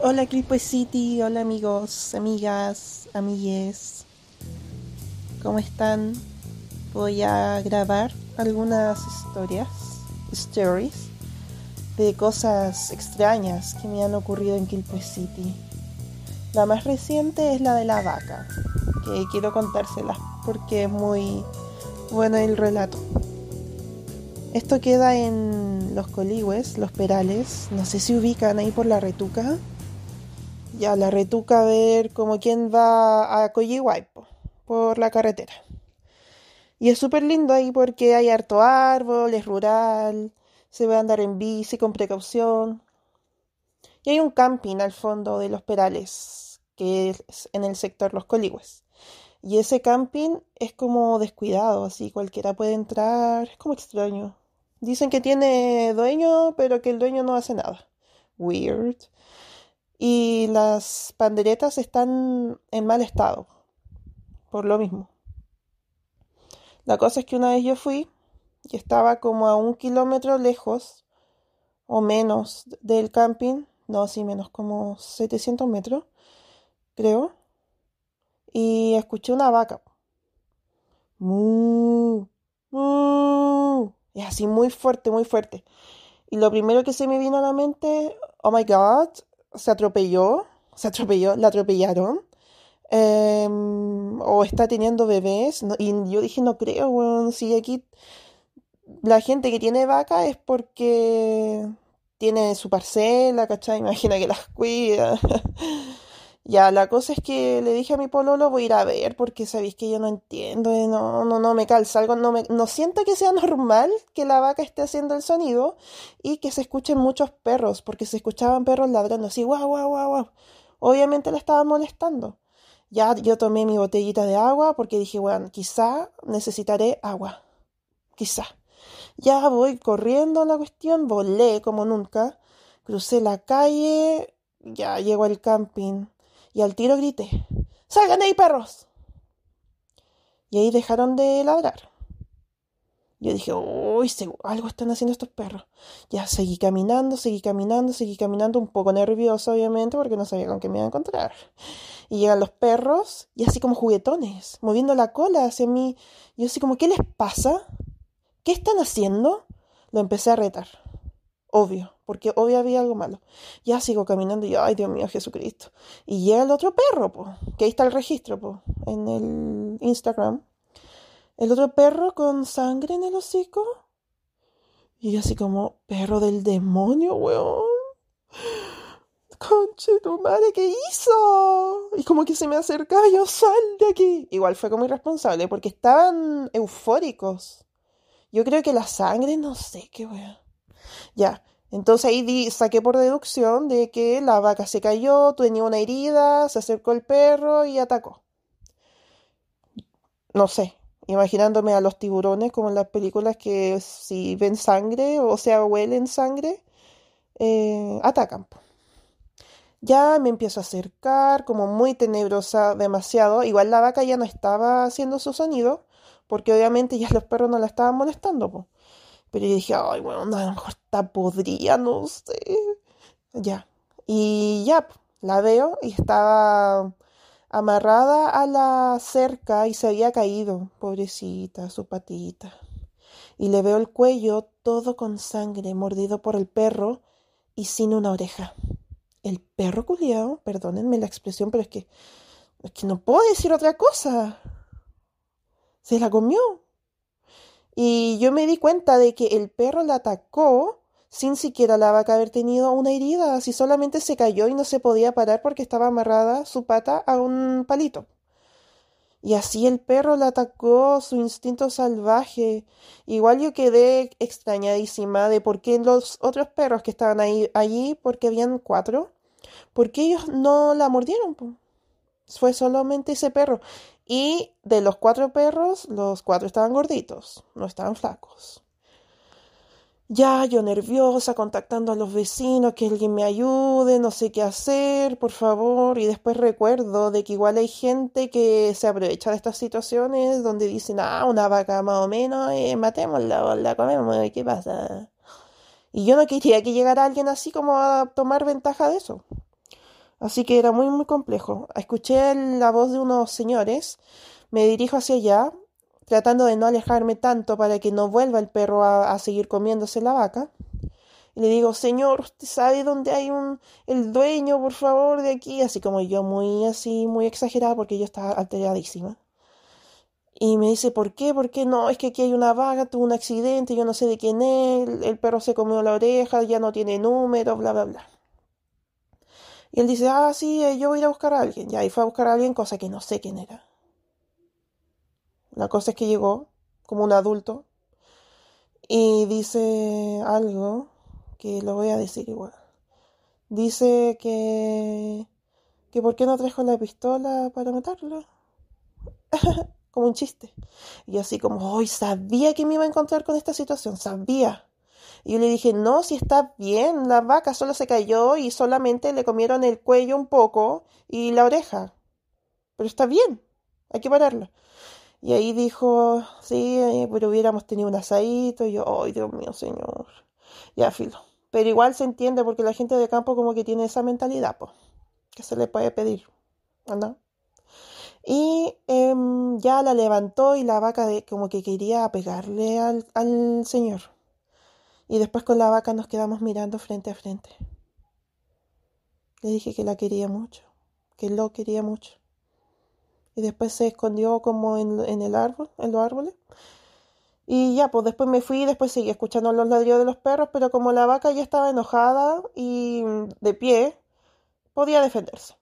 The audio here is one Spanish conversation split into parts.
Hola Clipper City, hola amigos, amigas, amigues. ¿Cómo están? Voy a grabar algunas historias, stories, de cosas extrañas que me han ocurrido en Quilpue City. La más reciente es la de la vaca, que quiero contársela porque es muy bueno el relato. Esto queda en Los Coligües, Los Perales, no sé si ubican ahí por la retuca. Ya, la retuca a ver como quien va a Coyihuaypo, por la carretera. Y es súper lindo ahí porque hay harto árbol, es rural, se a andar en bici con precaución. Y hay un camping al fondo de los Perales, que es en el sector Los Coligües. Y ese camping es como descuidado, así cualquiera puede entrar, es como extraño. Dicen que tiene dueño, pero que el dueño no hace nada. Weird. Y las panderetas están en mal estado, por lo mismo. La cosa es que una vez yo fui y estaba como a un kilómetro lejos o menos del camping, no, sí, menos como 700 metros, creo, y escuché una vaca. Mu, mu, y así muy fuerte, muy fuerte. Y lo primero que se me vino a la mente, oh my god, se atropelló, se atropelló, la atropellaron. Em, o está teniendo bebés. y yo dije, no creo, bueno, si aquí la gente que tiene vaca es porque tiene su parcela, ¿cachai? Imagina que las cuida. Ya, la cosa es que le dije a mi pololo, voy a ir a ver, porque sabéis que yo no entiendo, eh, no, no, no me calza algo, no me, no siento que sea normal que la vaca esté haciendo el sonido y que se escuchen muchos perros, porque se escuchaban perros ladrando así, guau, guau, guau, guau. Obviamente le estaba molestando. Ya yo tomé mi botellita de agua porque dije, bueno, quizá necesitaré agua. Quizá. Ya voy corriendo la cuestión, volé como nunca, crucé la calle, ya llego al camping y al tiro grité, ¡Salgan de ahí, perros! Y ahí dejaron de ladrar. Yo dije, uy, algo están haciendo estos perros. Ya seguí caminando, seguí caminando, seguí caminando, un poco nervioso, obviamente, porque no sabía con qué me iba a encontrar. Y llegan los perros, y así como juguetones, moviendo la cola hacia mí. Yo así como, ¿qué les pasa? ¿Qué están haciendo? Lo empecé a retar. Obvio, porque obvio había algo malo. Ya sigo caminando y yo, ay Dios mío, Jesucristo. Y llega el otro perro, po, que ahí está el registro, po, en el Instagram. El otro perro con sangre en el hocico. Y yo así como, perro del demonio, weón. Conche tu madre, ¿qué hizo? Y como que se me acercaba yo, sal de aquí. Igual fue como irresponsable, porque estaban eufóricos. Yo creo que la sangre, no sé qué weón. Ya, entonces ahí saqué por deducción de que la vaca se cayó, tenía una herida, se acercó el perro y atacó. No sé, imaginándome a los tiburones como en las películas que si ven sangre o sea huelen sangre, eh, atacan. Ya me empiezo a acercar, como muy tenebrosa, demasiado. Igual la vaca ya no estaba haciendo su sonido, porque obviamente ya los perros no la estaban molestando. Pero yo dije, ay, bueno, a lo mejor está podría, no sé. Ya. Y ya, la veo y estaba amarrada a la cerca y se había caído, pobrecita, su patita. Y le veo el cuello todo con sangre, mordido por el perro y sin una oreja. El perro culiao, perdónenme la expresión, pero es que, es que no puedo decir otra cosa. Se la comió. Y yo me di cuenta de que el perro la atacó sin siquiera la vaca haber tenido una herida, así solamente se cayó y no se podía parar porque estaba amarrada su pata a un palito. Y así el perro la atacó, su instinto salvaje. Igual yo quedé extrañadísima de por qué los otros perros que estaban ahí, allí, porque habían cuatro, por qué ellos no la mordieron. Fue solamente ese perro. Y de los cuatro perros, los cuatro estaban gorditos, no estaban flacos. Ya yo nerviosa, contactando a los vecinos, que alguien me ayude, no sé qué hacer, por favor. Y después recuerdo de que igual hay gente que se aprovecha de estas situaciones donde dicen, ah, una vaca más o menos, eh, matémosla la comemos, ¿qué pasa? Y yo no quería que llegara alguien así como a tomar ventaja de eso. Así que era muy, muy complejo. Escuché la voz de unos señores, me dirijo hacia allá, tratando de no alejarme tanto para que no vuelva el perro a, seguir comiéndose la vaca. Y le digo, señor, ¿usted sabe dónde hay un, el dueño, por favor, de aquí? Así como yo, muy así, muy exagerada, porque yo estaba alteradísima. Y me dice, ¿por qué? ¿Por qué no? Es que aquí hay una vaga, tuvo un accidente, yo no sé de quién es, el, perro se comió la oreja, ya no tiene número, bla, bla, bla. Y él dice, ah, sí, eh, yo voy a ir a buscar a alguien. Y fue a buscar a alguien, cosa que no sé quién era. La cosa es que llegó como un adulto y dice algo que lo voy a decir igual. Dice que que por qué no trajo la pistola para matarlo. como un chiste. Y así como, hoy sabía que me iba a encontrar con esta situación, sabía. Y yo le dije, no, si está bien, la vaca solo se cayó y solamente le comieron el cuello un poco y la oreja. Pero está bien, hay que pararla. Y ahí dijo, sí, eh, pero hubiéramos tenido un asadito. Y yo, ay, Dios mío, señor. Ya, filo. Pero igual se entiende porque la gente de campo como que tiene esa mentalidad, pues, que se le puede pedir, ¿no? Y em, ya la levantó y la vaca de, como que quería pegarle al, al señor. Y después con la vaca nos quedamos mirando frente a frente. Le dije que la quería mucho, que lo quería mucho. Y después se escondió como en, el árbol, en los árboles. Y ya, pues después me fui y después seguí escuchando los ladrillos de los perros, pero como la vaca ya estaba enojada y de pie, podía defenderse.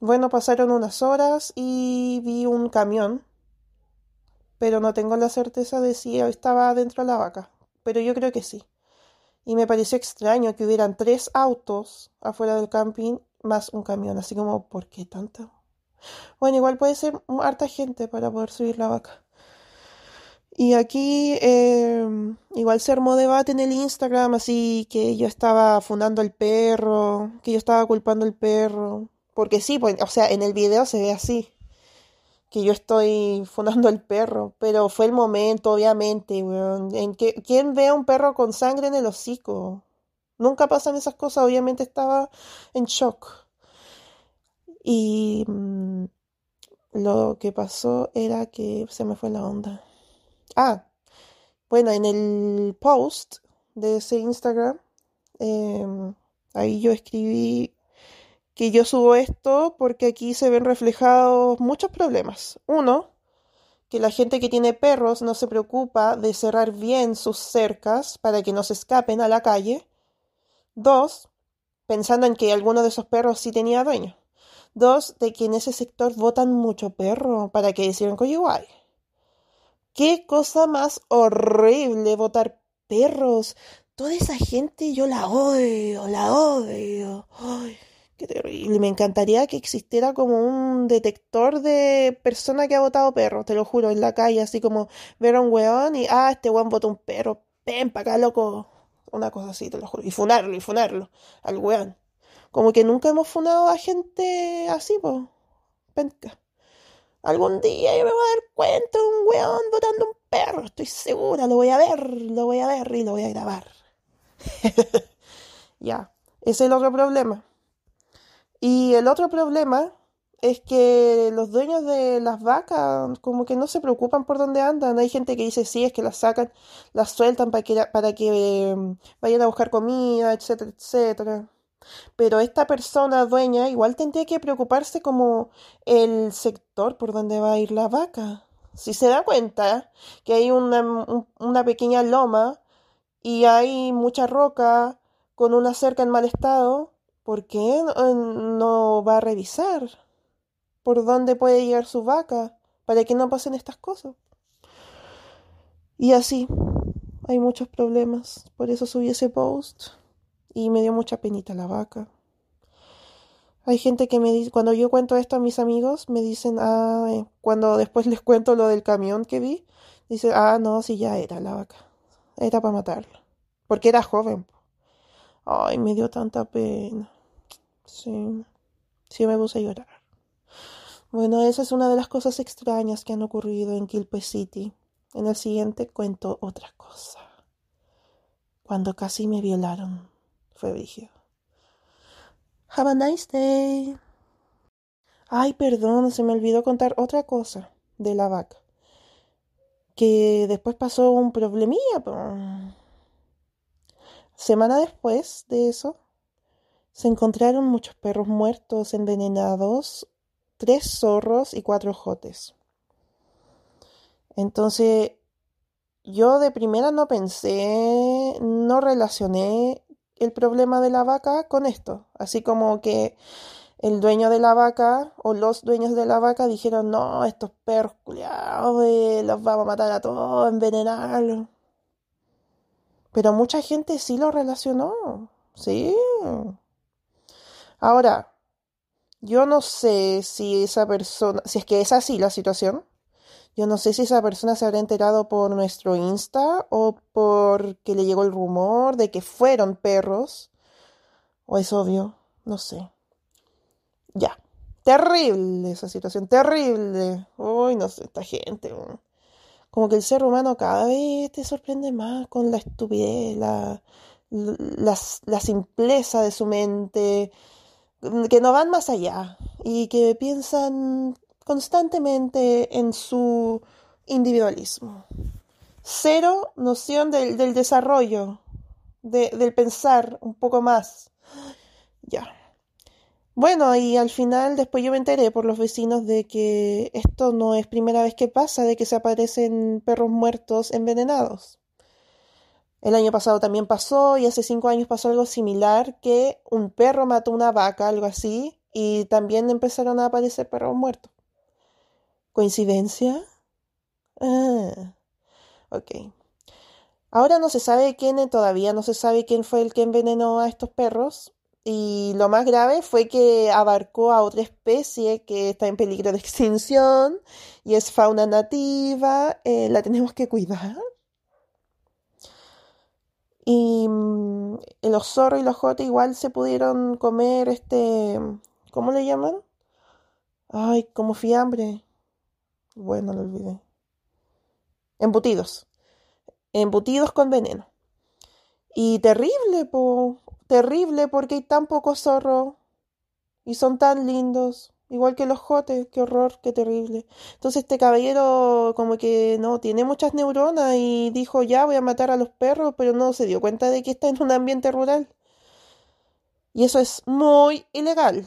Bueno, pasaron unas horas y vi un camión, pero no tengo la certeza de si estaba dentro de la vaca, pero yo creo que sí. Y me pareció extraño que hubieran tres autos afuera del camping más un camión, así como, ¿por qué tanto? Bueno, igual puede ser harta gente para poder subir la vaca. Y aquí em, igual se armó debate en el Instagram, así que yo estaba fundando el perro, que yo estaba culpando al perro. Porque sí, pues, o sea, en el video se ve así. Que yo estoy fundando el perro. Pero fue el momento, obviamente. En que, ¿Quién ve a un perro con sangre en el hocico? Nunca pasan esas cosas. Obviamente estaba en shock. Y mm, lo que pasó era que se me fue la onda. Ah, bueno, en el post de ese Instagram, em, ahí yo escribí que yo subo esto porque aquí se ven reflejados muchos problemas. Uno, que la gente que tiene perros no se preocupa de cerrar bien sus cercas para que no se escapen a la calle. Dos, pensando en que alguno de esos perros sí tenía dueño. Dos, de que en ese sector votan mucho perro para que hicieran igual. Qué cosa más horrible votar perros. Toda esa gente yo la odio, la odio. Ay. Qué terrible. Me encantaría que existiera como un detector de persona que ha votado perro, te lo juro, en la calle, así como ver a un weón y, ah, este weón votó un perro, ven para acá, loco. Una cosa así, te lo juro. Y funarlo, y funarlo al weón. Como que nunca hemos funado a gente así, pues. Penca. Algún día yo me voy a dar cuenta de un weón votando un perro, estoy segura, lo voy a ver, lo voy a ver y lo voy a grabar. ya, ese es el otro problema y el otro problema es que los dueños de las vacas como que no se preocupan por dónde andan. Hay gente que dice sí, es que las sacan, las sueltan para que, para que em, vayan a buscar comida, etcétera, etcétera. Pero esta persona dueña igual tendría que preocuparse como el sector por donde va a ir la vaca. Si se da cuenta que hay una, una pequeña loma y hay mucha roca con una cerca en mal estado, ¿por qué no va a revisar por dónde puede llegar su vaca para que no pasen estas cosas? Y así, hay muchos problemas. Por eso subí ese post y me dio mucha penita la vaca. Hay gente que me dice, cuando yo cuento esto a mis amigos, me dicen, ah, eh", cuando después les cuento lo del camión que vi, dice, ah, no, si ya era la vaca, era para matarla, porque era joven. Ay, me dio tanta pena. Sí, sí me puse a llorar. Bueno, esa es una de las cosas extrañas que han ocurrido en Quilpue City. En el siguiente cuento otra cosa. Cuando casi me violaron, fue brígido. Have a nice day. Ay, perdón, se me olvidó contar otra cosa de la vaca. Que después pasó un problemilla. Semana después de eso, se encontraron muchos perros muertos, envenenados, tres zorros y cuatro jotes. Entonces, yo de primera no pensé, no relacioné el problema de la vaca con esto. Así como que el dueño de la vaca o los dueños de la vaca dijeron, no, estos perros culiados, eh, los vamos a matar a todos, envenenarlos. Pero mucha gente sí lo relacionó, sí. Ahora, yo no sé si esa persona, si es que es así la situación, yo no sé si esa persona se habrá enterado por nuestro Insta o porque le llegó el rumor de que fueron perros. O es obvio, no sé. Ya. Terrible esa situación, terrible. Uy, no sé, esta gente. Como que el ser humano cada vez te sorprende más con la estupidez, la, la, la simpleza de su mente, que no van más allá y que piensan constantemente en su individualismo. Cero noción del, desarrollo, del pensar un poco más. Ya. Bueno, y al final después yo me enteré por los vecinos de que esto no es primera vez que pasa, de que se aparecen perros muertos envenenados. El año pasado también pasó y hace cinco años pasó algo similar, que un perro mató una vaca, algo así, y también empezaron a aparecer perros muertos. ¿Coincidencia? Ah, ok. Ahora no se sabe quién, todavía no se sabe quién fue el que envenenó a estos perros. Y lo más grave fue que abarcó a otra especie que está en peligro de extinción y es fauna nativa. Eh, la tenemos que cuidar. Y mm, los zorros y los jotes igual se pudieron comer este. ¿Cómo le llaman? Ay, como fiambre. Bueno, lo olvidé. Embutidos. Embutidos con veneno. Y terrible, po. Terrible porque hay tan pocos zorros. Y son tan lindos. Igual que los jotes. Qué horror, qué terrible. Entonces este caballero como que no tiene muchas neuronas y dijo ya voy a matar a los perros, pero no se dio cuenta de que está en un ambiente rural. Y eso es muy ilegal.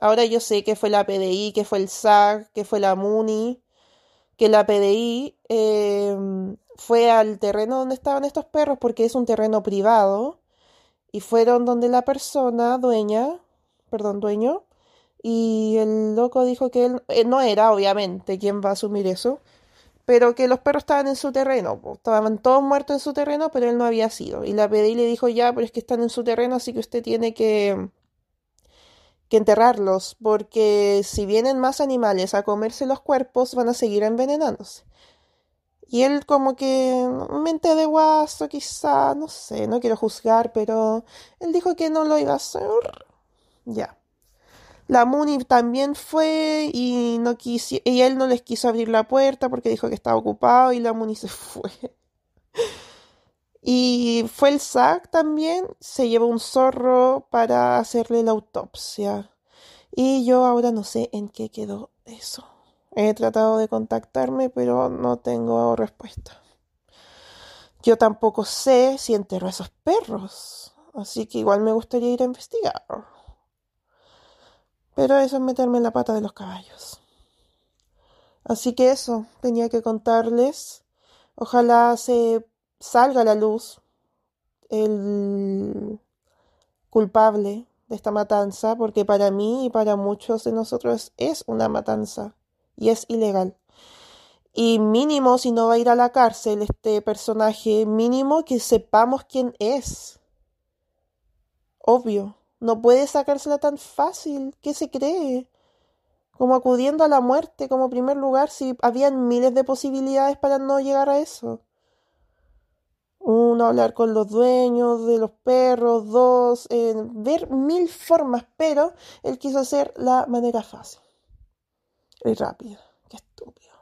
Ahora yo sé que fue la PDI, que fue el SAC, que fue la MUNI, que la PDI em, fue al terreno donde estaban estos perros porque es un terreno privado y fueron donde la persona dueña, perdón, dueño, y el loco dijo que él eh, no era, obviamente, quien va a asumir eso, pero que los perros estaban en su terreno, estaban todos muertos en su terreno, pero él no había sido. Y la PDI le dijo, ya, pero es que están en su terreno, así que usted tiene que que enterrarlos, porque si vienen más animales a comerse los cuerpos, van a seguir envenenándose. Y él como que, mente de guaso quizá, no sé, no quiero juzgar, pero él dijo que no lo iba a hacer. Ya. La Muni también fue y no quiso, y él no les quiso abrir la puerta porque dijo que estaba ocupado y la Muni se fue. Y fue el SAC también, se llevó un zorro para hacerle la autopsia. Y yo ahora no sé en qué quedó eso. He tratado de contactarme, pero no tengo respuesta. Yo tampoco sé si enterró a esos perros, así que igual me gustaría ir a investigar. Pero eso es meterme en la pata de los caballos. Así que eso, tenía que contarles. Ojalá se salga a la luz el culpable de esta matanza, porque para mí y para muchos de nosotros es una matanza y es ilegal. Y mínimo, si no va a ir a la cárcel este personaje, mínimo que sepamos quién es. Obvio, no puede sacársela tan fácil. ¿Qué se cree? Como acudiendo a la muerte como primer lugar si habían miles de posibilidades para no llegar a eso. Uno, hablar con los dueños de los perros. Dos, ver mil formas, pero él quiso hacer la manera fácil y rápida. Qué estúpido.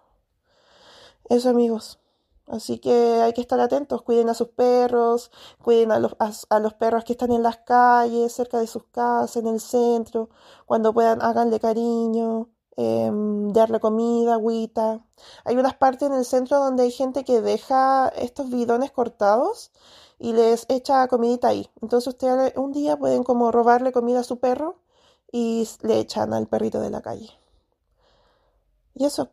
Eso, amigos. Así que hay que estar atentos, cuiden a sus perros, cuiden a los, a, los perros que están en las calles, cerca de sus casas, en el centro, cuando puedan háganle cariño, em, darle comida, agüita. Hay unas partes en el centro donde hay gente que deja estos bidones cortados y les echa comidita ahí. Entonces ustedes un día pueden como robarle comida a su perro y le echan al perrito de la calle. Y eso.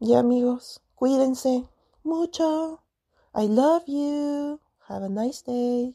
Ya amigos, cuídense mucho. I love you. Have a nice day.